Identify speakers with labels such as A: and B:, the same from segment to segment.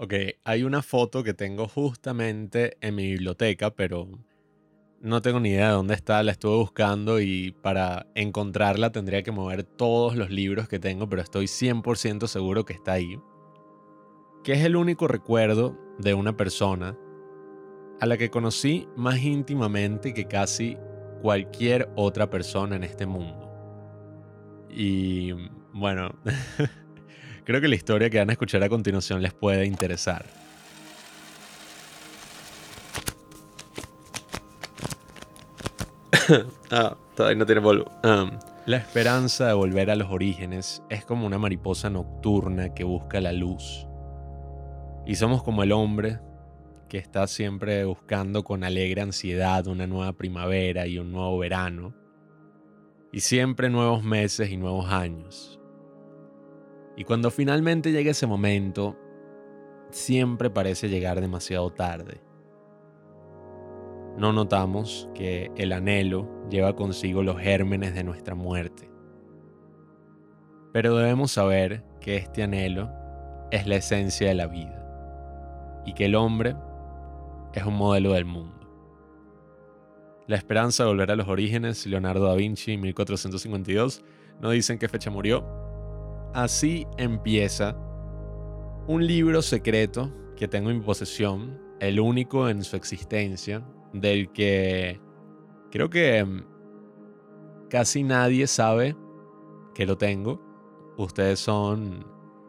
A: Ok, hay una foto que tengo justamente en mi biblioteca, pero no tengo ni idea de dónde está, la estuve buscando y para encontrarla tendría que mover todos los libros que tengo, pero estoy 100% seguro que está ahí. Que es el único recuerdo de una persona a la que conocí más íntimamente que casi cualquier otra persona en este mundo. Y bueno, creo que la historia que van a escuchar a continuación les puede interesar. ah, todavía no tiene polvo. la esperanza de volver a los orígenes es como una mariposa nocturna que busca la luz. Y somos como el hombre que está siempre buscando con alegre ansiedad una nueva primavera y un nuevo verano. Y siempre nuevos meses y nuevos años. Y cuando finalmente llega ese momento, siempre parece llegar demasiado tarde no notamos que el anhelo lleva consigo los gérmenes de nuestra muerte. Pero debemos saber que este anhelo es la esencia de la vida y que el hombre es un modelo del mundo. La esperanza de volver a los orígenes, Leonardo da Vinci, 1452, no dicen qué fecha murió. Así empieza un libro secreto que tengo en mi posesión, el único en su existencia, del que creo que mm, casi nadie sabe que lo tengo. Ustedes son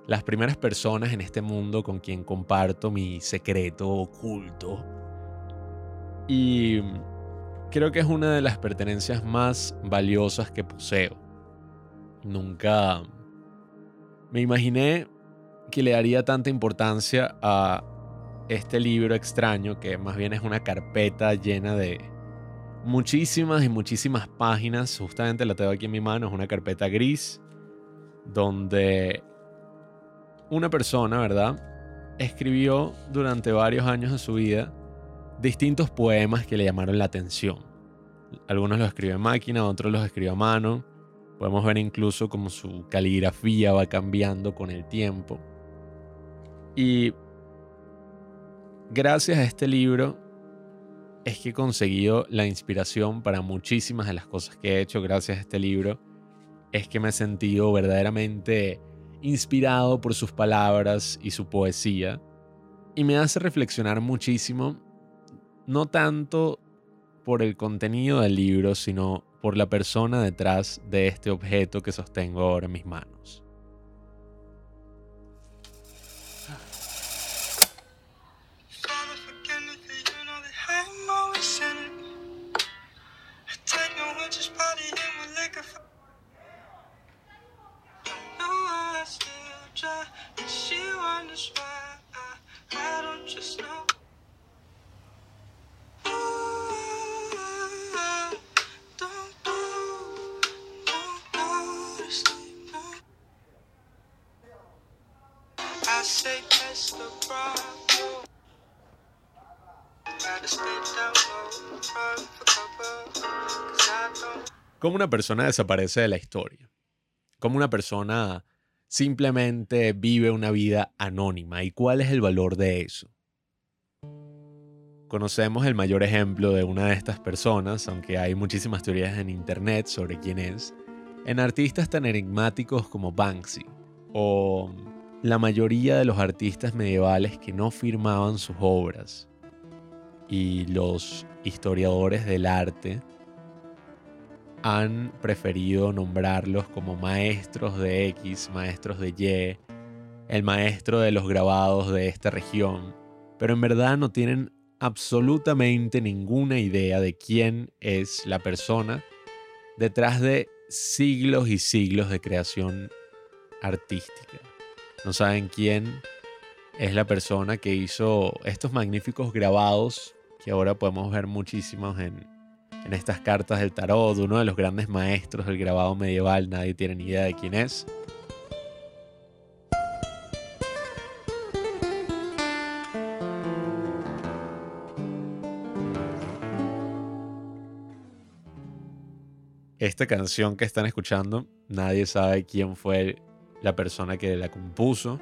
A: las primeras personas en este mundo con quien comparto mi secreto oculto. Y mm, creo que es una de las pertenencias más valiosas que poseo. Nunca me imaginé que le daría tanta importancia a este libro extraño, que más bien es una carpeta llena de muchísimas y muchísimas páginas. Justamente la tengo aquí en mi mano, es una carpeta gris, donde una persona, ¿verdad? Escribió durante varios años de su vida distintos poemas que le llamaron la atención. Algunos los escribió en máquina, otros los escribió a mano. Podemos ver incluso cómo su caligrafía va cambiando con el tiempo. Y gracias a este libro es que he conseguido la inspiración para muchísimas de las cosas que he hecho. Gracias a este libro es que me he sentido verdaderamente inspirado por sus palabras y su poesía. Y me hace reflexionar muchísimo, no tanto por el contenido del libro, sino por la persona detrás de este objeto que sostengo ahora en mis manos. ¿Cómo una persona desaparece de la historia? ¿Cómo una persona simplemente vive una vida anónima? ¿Y cuál es el valor de eso? Conocemos el mayor ejemplo de una de estas personas, aunque hay muchísimas teorías en internet sobre quién es, en artistas tan enigmáticos como Banksy o la mayoría de los artistas medievales que no firmaban sus obras y los historiadores del arte han preferido nombrarlos como maestros de X, maestros de Y, el maestro de los grabados de esta región, pero en verdad no tienen absolutamente ninguna idea de quién es la persona detrás de siglos y siglos de creación artística. No saben quién es la persona que hizo estos magníficos grabados que ahora podemos ver muchísimos en, en estas cartas del tarot, uno de los grandes maestros del grabado medieval, nadie tiene ni idea de quién es. Esta canción que están escuchando, nadie sabe quién fue la persona que la compuso.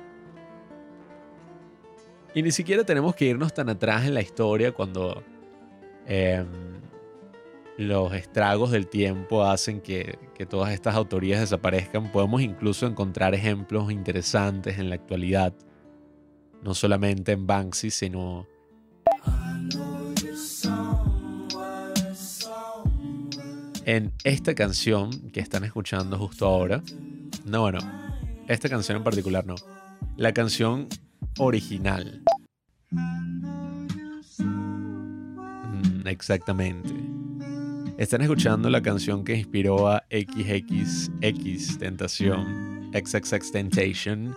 A: Y ni siquiera tenemos que irnos tan atrás en la historia cuando em, los estragos del tiempo hacen que, que todas estas autorías desaparezcan. Podemos incluso encontrar ejemplos interesantes en la actualidad, no solamente en Banksy, sino en esta canción que están escuchando justo ahora. No, bueno, esta canción en particular no. La canción original. Mm, exactamente. Están escuchando la canción que inspiró a XXX Tentación, XXX Tentation,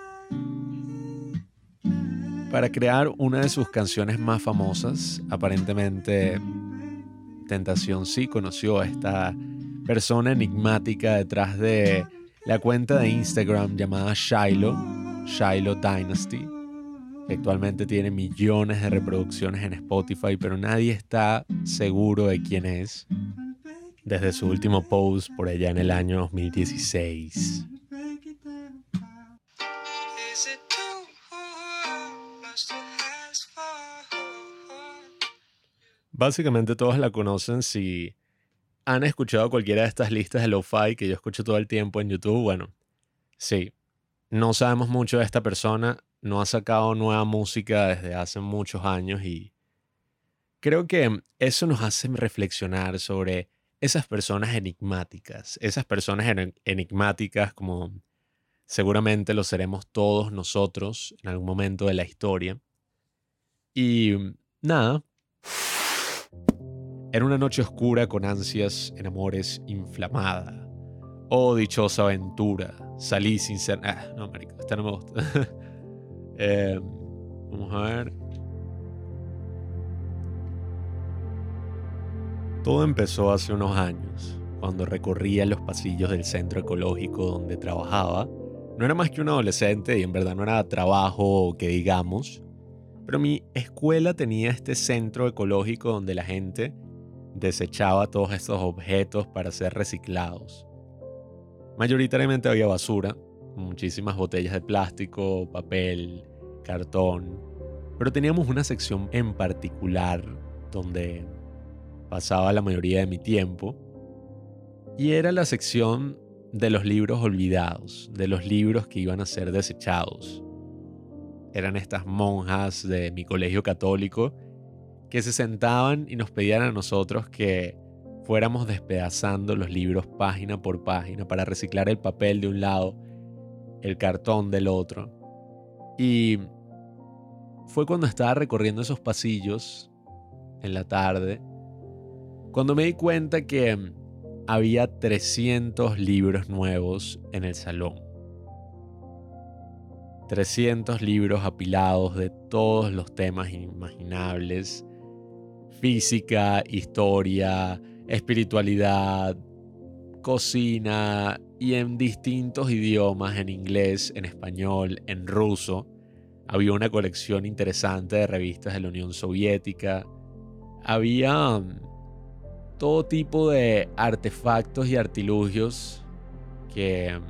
A: para crear una de sus canciones más famosas. Aparentemente, Tentación sí conoció a esta persona enigmática detrás de la cuenta de Instagram llamada Shiloh, Shiloh Dynasty, actualmente tiene millones de reproducciones en Spotify, pero nadie está seguro de quién es desde su último post por allá en el año 2016. Básicamente todos la conocen si han escuchado cualquiera de estas listas de lo-fi que yo escucho todo el tiempo en YouTube. Bueno, sí, no sabemos mucho de esta persona, no ha sacado nueva música desde hace muchos años y creo que eso nos hace reflexionar sobre esas personas enigmáticas, esas personas enigmáticas como seguramente lo seremos todos nosotros en algún momento de la historia. Y nada, era una noche oscura con ansias en amores inflamada. Oh, dichosa aventura. Salí sin ser... Ah, no, marico, esta no me gusta. Em, vamos a ver. Todo empezó hace unos años, cuando recorría los pasillos del centro ecológico donde trabajaba. No era más que un adolescente y en verdad no era trabajo que digamos, pero mi escuela tenía este centro ecológico donde la gente desechaba todos estos objetos para ser reciclados. Mayoritariamente había basura, muchísimas botellas de plástico, papel, cartón, pero teníamos una sección en particular donde pasaba la mayoría de mi tiempo y era la sección de los libros olvidados, de los libros que iban a ser desechados. Eran estas monjas de mi colegio católico que se sentaban y nos pedían a nosotros que fuéramos despedazando los libros página por página para reciclar el papel de un lado, el cartón del otro. Y fue cuando estaba recorriendo esos pasillos en la tarde, cuando me di cuenta que había 300 libros nuevos en el salón. 300 libros apilados de todos los temas imaginables física, historia, espiritualidad, cocina y en distintos idiomas, en inglés, en español, en ruso. Había una colección interesante de revistas de la Unión Soviética. Había um, todo tipo de artefactos y artilugios que um,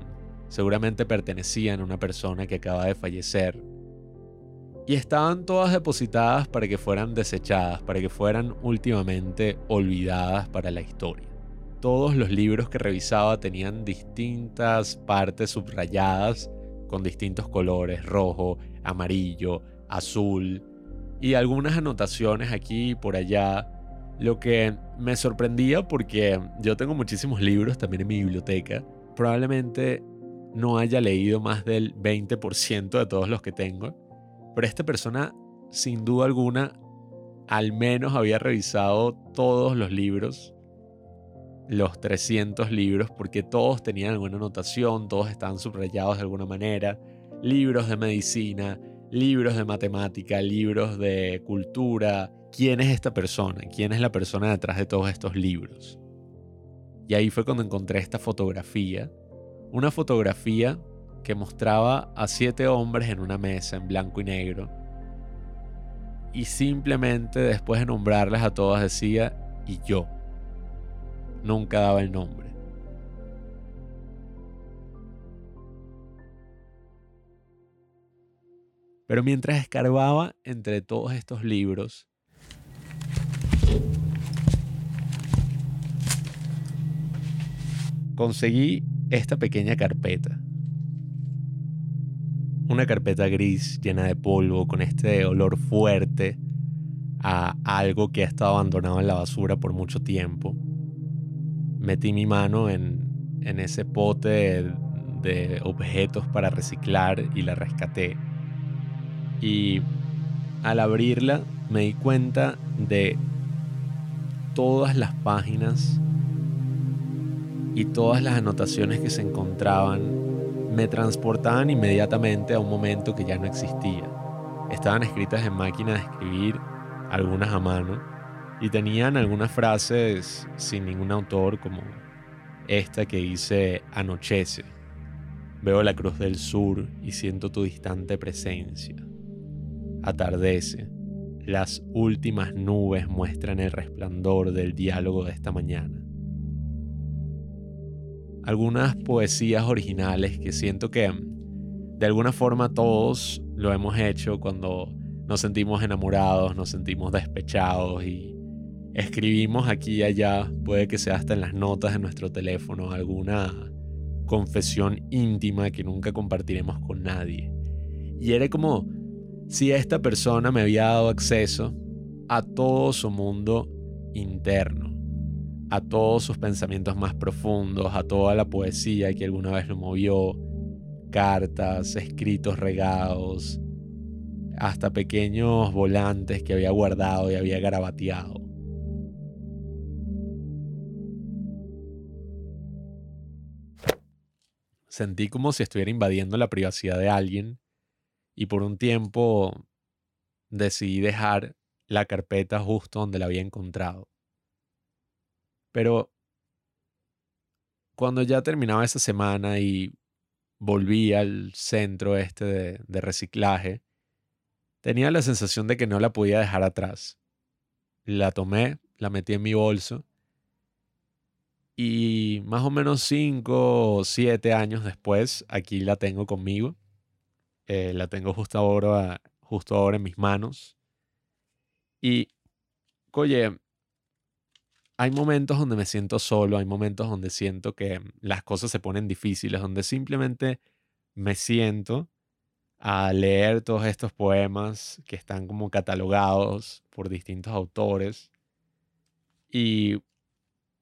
A: seguramente pertenecían a una persona que acaba de fallecer y estaban todas depositadas para que fueran desechadas, para que fueran últimamente olvidadas para la historia. Todos los libros que revisaba tenían distintas partes subrayadas con distintos colores, rojo, amarillo, azul, y algunas anotaciones aquí y por allá, lo que me sorprendía porque yo tengo muchísimos libros también en mi biblioteca, probablemente no haya leído más del 20% de todos los que tengo, pero esta persona, sin duda alguna, al menos había revisado todos los libros, los 300 libros, porque todos tenían alguna anotación, todos estaban subrayados de alguna manera, libros de medicina, libros de matemática, libros de cultura. ¿Quién es esta persona? ¿Quién es la persona detrás de todos estos libros? Y ahí fue cuando encontré esta fotografía, una fotografía que mostraba a siete hombres en una mesa en blanco y negro. Y simplemente después de nombrarles a todas decía, y yo. Nunca daba el nombre. Pero mientras escarbaba entre todos estos libros, conseguí esta pequeña carpeta. Una carpeta gris llena de polvo con este olor fuerte a algo que ha estado abandonado en la basura por mucho tiempo. Metí mi mano en, ese pote de objetos para reciclar y la rescaté. Y al abrirla me di cuenta de todas las páginas y todas las anotaciones que se encontraban me transportaban inmediatamente a un momento que ya no existía. Estaban escritas en máquina de escribir, algunas a mano, y tenían algunas frases sin ningún autor como esta que dice anochece. Veo la cruz del sur y siento tu distante presencia. Atardece. Las últimas nubes muestran el resplandor del diálogo de esta mañana algunas poesías originales que siento que de alguna forma todos lo hemos hecho cuando nos sentimos enamorados, nos sentimos despechados y escribimos aquí y allá, puede que sea hasta en las notas de nuestro teléfono, alguna confesión íntima que nunca compartiremos con nadie. Y era como si esta persona me había dado acceso a todo su mundo interno a todos sus pensamientos más profundos, a toda la poesía que alguna vez lo movió, cartas, escritos regados, hasta pequeños volantes que había guardado y había garabateado. Sentí como si estuviera invadiendo la privacidad de alguien y por un tiempo decidí dejar la carpeta justo donde la había encontrado. Pero cuando ya terminaba esa semana y volví al centro este de, de, reciclaje, tenía la sensación de que no la podía dejar atrás. La tomé, la metí en mi bolso y más o menos cinco o siete años después, aquí la tengo conmigo. Eh, la tengo justo ahora, justo ahora en mis manos. Y, oye, hay momentos donde me siento solo, hay momentos donde siento que las cosas se ponen difíciles, donde simplemente me siento a leer todos estos poemas que están como catalogados por distintos autores. Y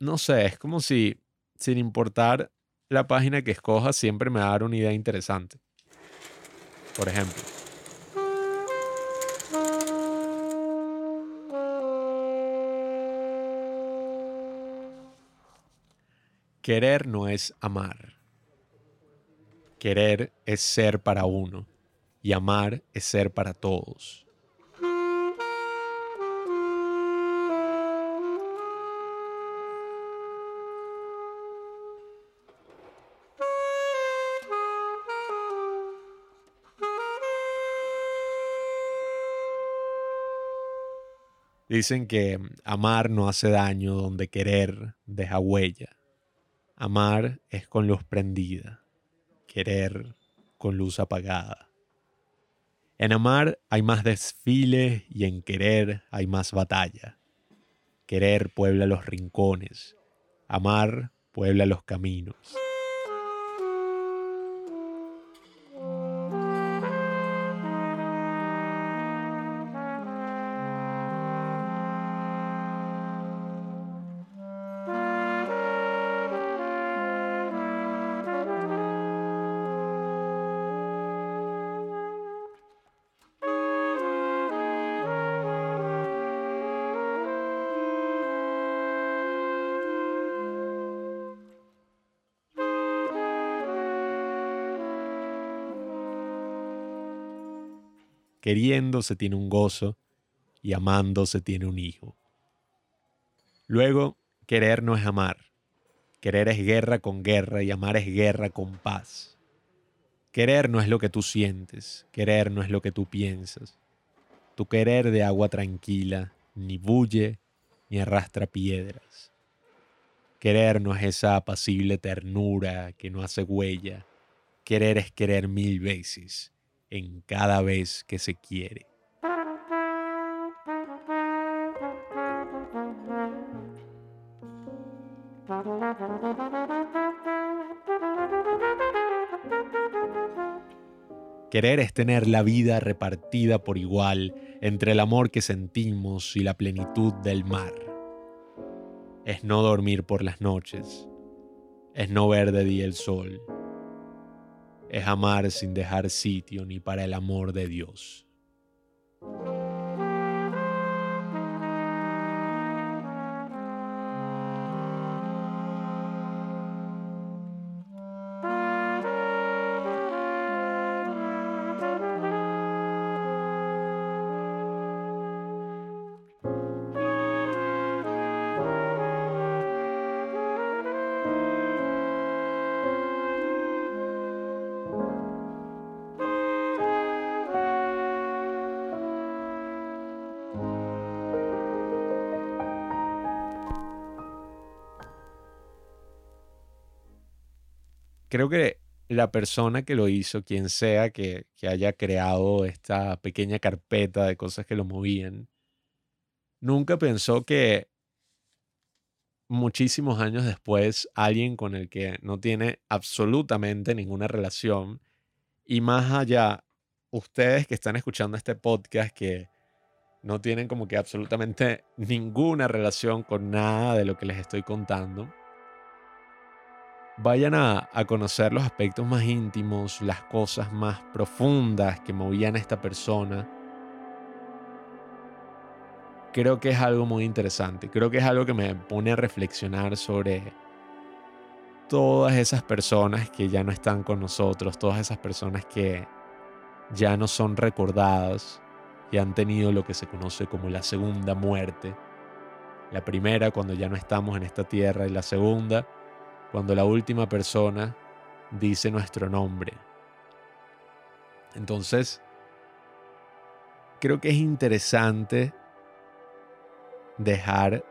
A: no sé, es como si, sin importar la página que escoja, siempre me va a dar una idea interesante. Por ejemplo, Querer no es amar. Querer es ser para uno y amar es ser para todos. Dicen que amar no hace daño donde querer deja huella. Amar es con luz prendida, querer con luz apagada. En amar hay más desfile y en querer hay más batalla. Querer puebla los rincones, amar puebla los caminos. Queriendo se tiene un gozo y amando se tiene un hijo. Luego, querer no es amar. Querer es guerra con guerra y amar es guerra con paz. Querer no es lo que tú sientes, querer no es lo que tú piensas. Tu querer de agua tranquila ni bulle ni arrastra piedras. Querer no es esa apacible ternura que no hace huella. Querer es querer mil veces en cada vez que se quiere. Querer es tener la vida repartida por igual entre el amor que sentimos y la plenitud del mar. Es no dormir por las noches. Es no ver de día el sol. Es amar sin dejar sitio ni para el amor de Dios. Creo que la persona que lo hizo, quien sea que, haya creado esta pequeña carpeta de cosas que lo movían, nunca pensó que muchísimos años después alguien con el que no tiene absolutamente ninguna relación y más allá, ustedes que están escuchando este podcast que no tienen como que absolutamente ninguna relación con nada de lo que les estoy contando, vayan a, conocer los aspectos más íntimos, las cosas más profundas que movían a esta persona. Creo que es algo muy interesante. Creo que es algo que me pone a reflexionar sobre todas esas personas que ya no están con nosotros, todas esas personas que ya no son recordadas y han tenido lo que se conoce como la segunda muerte. La primera cuando ya no estamos en esta tierra y la segunda cuando la última persona dice nuestro nombre. Entonces, creo que es interesante dejar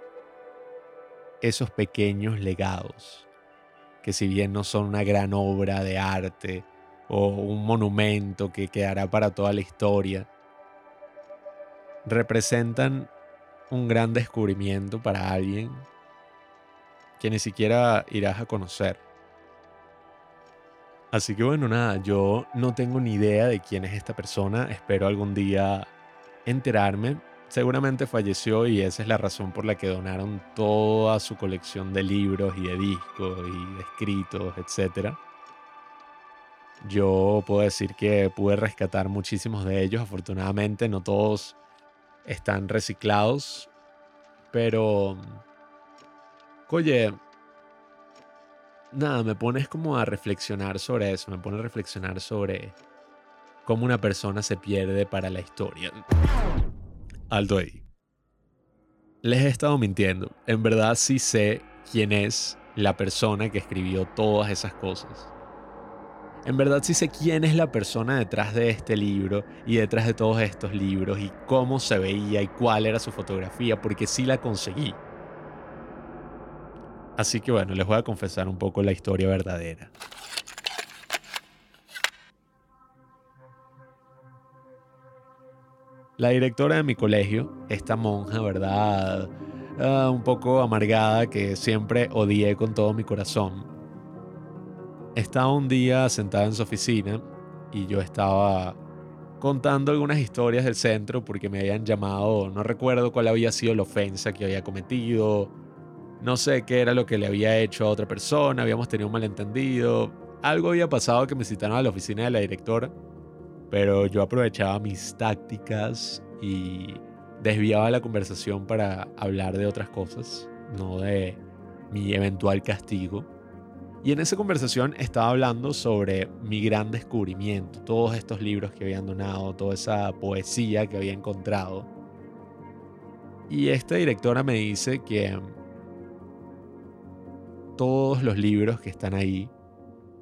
A: esos pequeños legados, que si bien no son una gran obra de arte o un monumento que quedará para toda la historia, representan un gran descubrimiento para alguien que ni siquiera irás a conocer. Así que bueno, nada, yo no tengo ni idea de quién es esta persona, espero algún día enterarme. Seguramente falleció y esa es la razón por la que donaron toda su colección de libros y de discos y de escritos, etc. Yo puedo decir que pude rescatar muchísimos de ellos, afortunadamente no todos están reciclados, pero Oye, nada, me pones como a reflexionar sobre eso, me pone a reflexionar sobre cómo una persona se pierde para la historia. Alto ahí. Les he estado mintiendo. En verdad sí sé quién es la persona que escribió todas esas cosas. En verdad sí sé quién es la persona detrás de este libro y detrás de todos estos libros y cómo se veía y cuál era su fotografía, porque sí la conseguí. Así que bueno, les voy a confesar un poco la historia verdadera. La directora de mi colegio, esta monja, ¿verdad? Ah, un poco amargada que siempre odié con todo mi corazón. Estaba un día sentada en su oficina y yo estaba contando algunas historias del centro porque me habían llamado, no recuerdo cuál había sido la ofensa que había cometido, no sé qué era lo que le había hecho a otra persona, habíamos tenido un malentendido, algo había pasado que me citaron a la oficina de la directora, pero yo aprovechaba mis tácticas y desviaba la conversación para hablar de otras cosas, no de mi eventual castigo. Y en esa conversación estaba hablando sobre mi gran descubrimiento, todos estos libros que habían donado, toda esa poesía que había encontrado. Y esta directora me dice que todos los libros que están ahí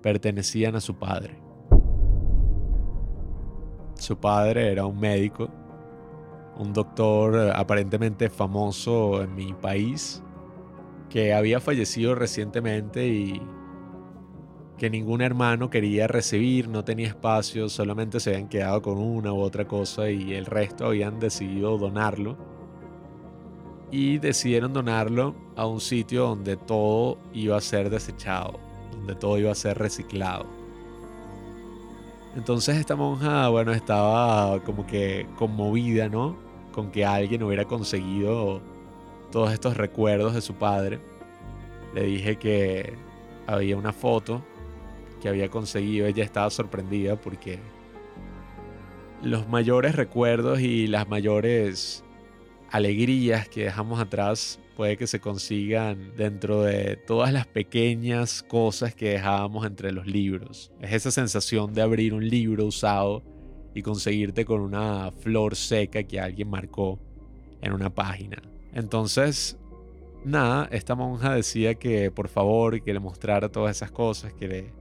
A: pertenecían a su padre. Su padre era un médico, un doctor aparentemente famoso en mi país, que había fallecido recientemente y que ningún hermano quería recibir, no tenía espacio, solamente se habían quedado con una u otra cosa y el resto habían decidido donarlo. Y decidieron donarlo a un sitio donde todo iba a ser desechado, donde todo iba a ser reciclado. Entonces esta monja, bueno, estaba como que conmovida, ¿no? Con que alguien hubiera conseguido todos estos recuerdos de su padre. Le dije que había una foto que había conseguido. Ella estaba sorprendida porque los mayores recuerdos y las mayores alegrías que dejamos atrás puede que se consigan dentro de todas las pequeñas cosas que dejábamos entre los libros. Es esa sensación de abrir un libro usado y conseguirte con una flor seca que alguien marcó en una página. Entonces, nada, esta monja decía que por favor que le mostrara todas esas cosas, que le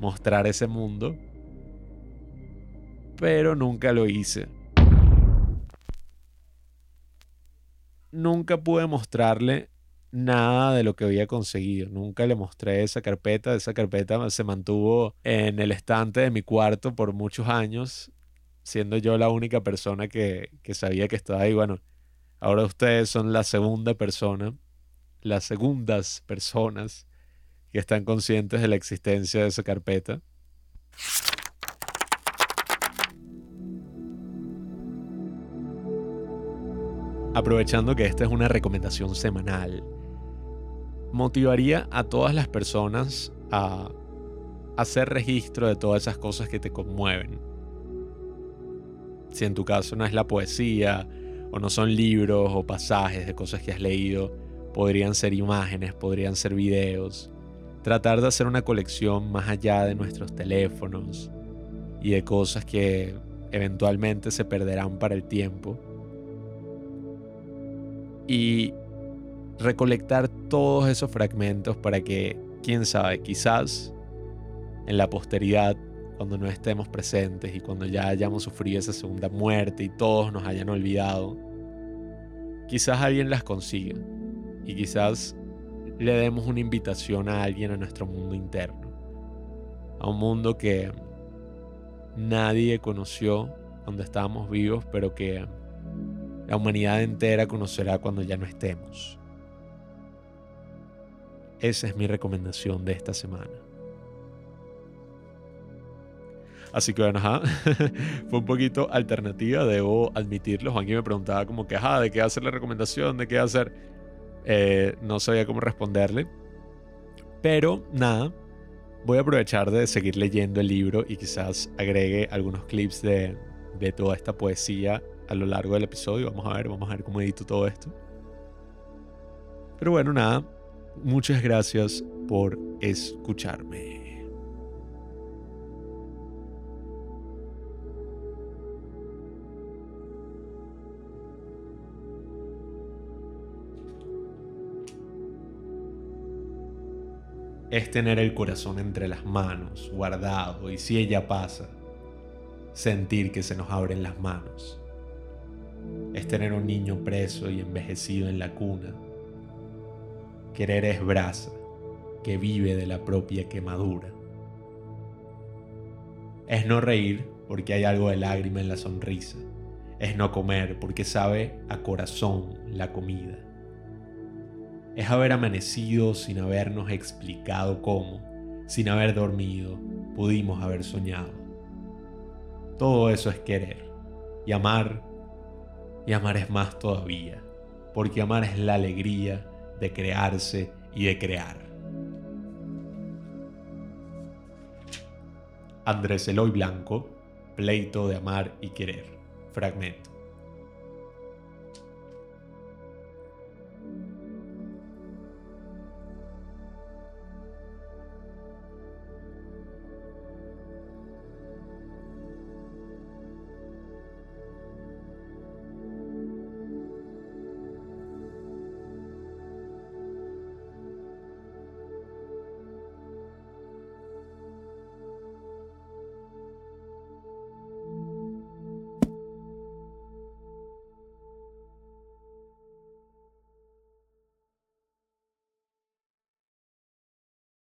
A: mostrara ese mundo, pero nunca lo hice. Nunca pude mostrarle nada de lo que había conseguido. Nunca le mostré esa carpeta. Esa carpeta se mantuvo en el estante de mi cuarto por muchos años, siendo yo la única persona que, que sabía que estaba ahí. Bueno, ahora ustedes son la segunda persona, las segundas personas que están conscientes de la existencia de esa carpeta. Aprovechando que esta es una recomendación semanal, motivaría a todas las personas a hacer registro de todas esas cosas que te conmueven. Si en tu caso no es la poesía, o no son libros o pasajes de cosas que has leído, podrían ser imágenes, podrían ser videos. Tratar de hacer una colección más allá de nuestros teléfonos y de cosas que eventualmente se perderán para el tiempo y recolectar todos esos fragmentos para que, quién sabe, quizás en la posteridad, cuando no estemos presentes y cuando ya hayamos sufrido esa segunda muerte y todos nos hayan olvidado, quizás alguien las consiga y quizás le demos una invitación a alguien a nuestro mundo interno, a un mundo que nadie conoció cuando estábamos vivos, pero que la humanidad entera conocerá cuando ya no estemos. Esa es mi recomendación de esta semana. Así que bueno, ajá, fue un poquito alternativa, debo admitirlo. Juanqui me preguntaba como que, ajá, ¿de qué hacer la recomendación? ¿De qué hacer? Eh, no sabía cómo responderle. Pero nada, voy a aprovechar de seguir leyendo el libro y quizás agregue algunos clips de, de toda esta poesía a lo largo del episodio. Vamos a ver, vamos a ver cómo edito todo esto. Pero bueno, nada. Muchas gracias por escucharme. es tener el corazón entre las manos, guardado, y si ella pasa, sentir que se nos abren las manos es tener un niño preso y envejecido en la cuna. Querer es brasa que vive de la propia quemadura. Es no reír porque hay algo de lágrima en la sonrisa. Es no comer porque sabe a corazón la comida. Es haber amanecido sin habernos explicado cómo, sin haber dormido, pudimos haber soñado. Todo eso es querer. Y amar y amar es más todavía, porque amar es la alegría de crearse y de crear. Andrés Eloy Blanco, Pleito de Amar y Querer, fragmento.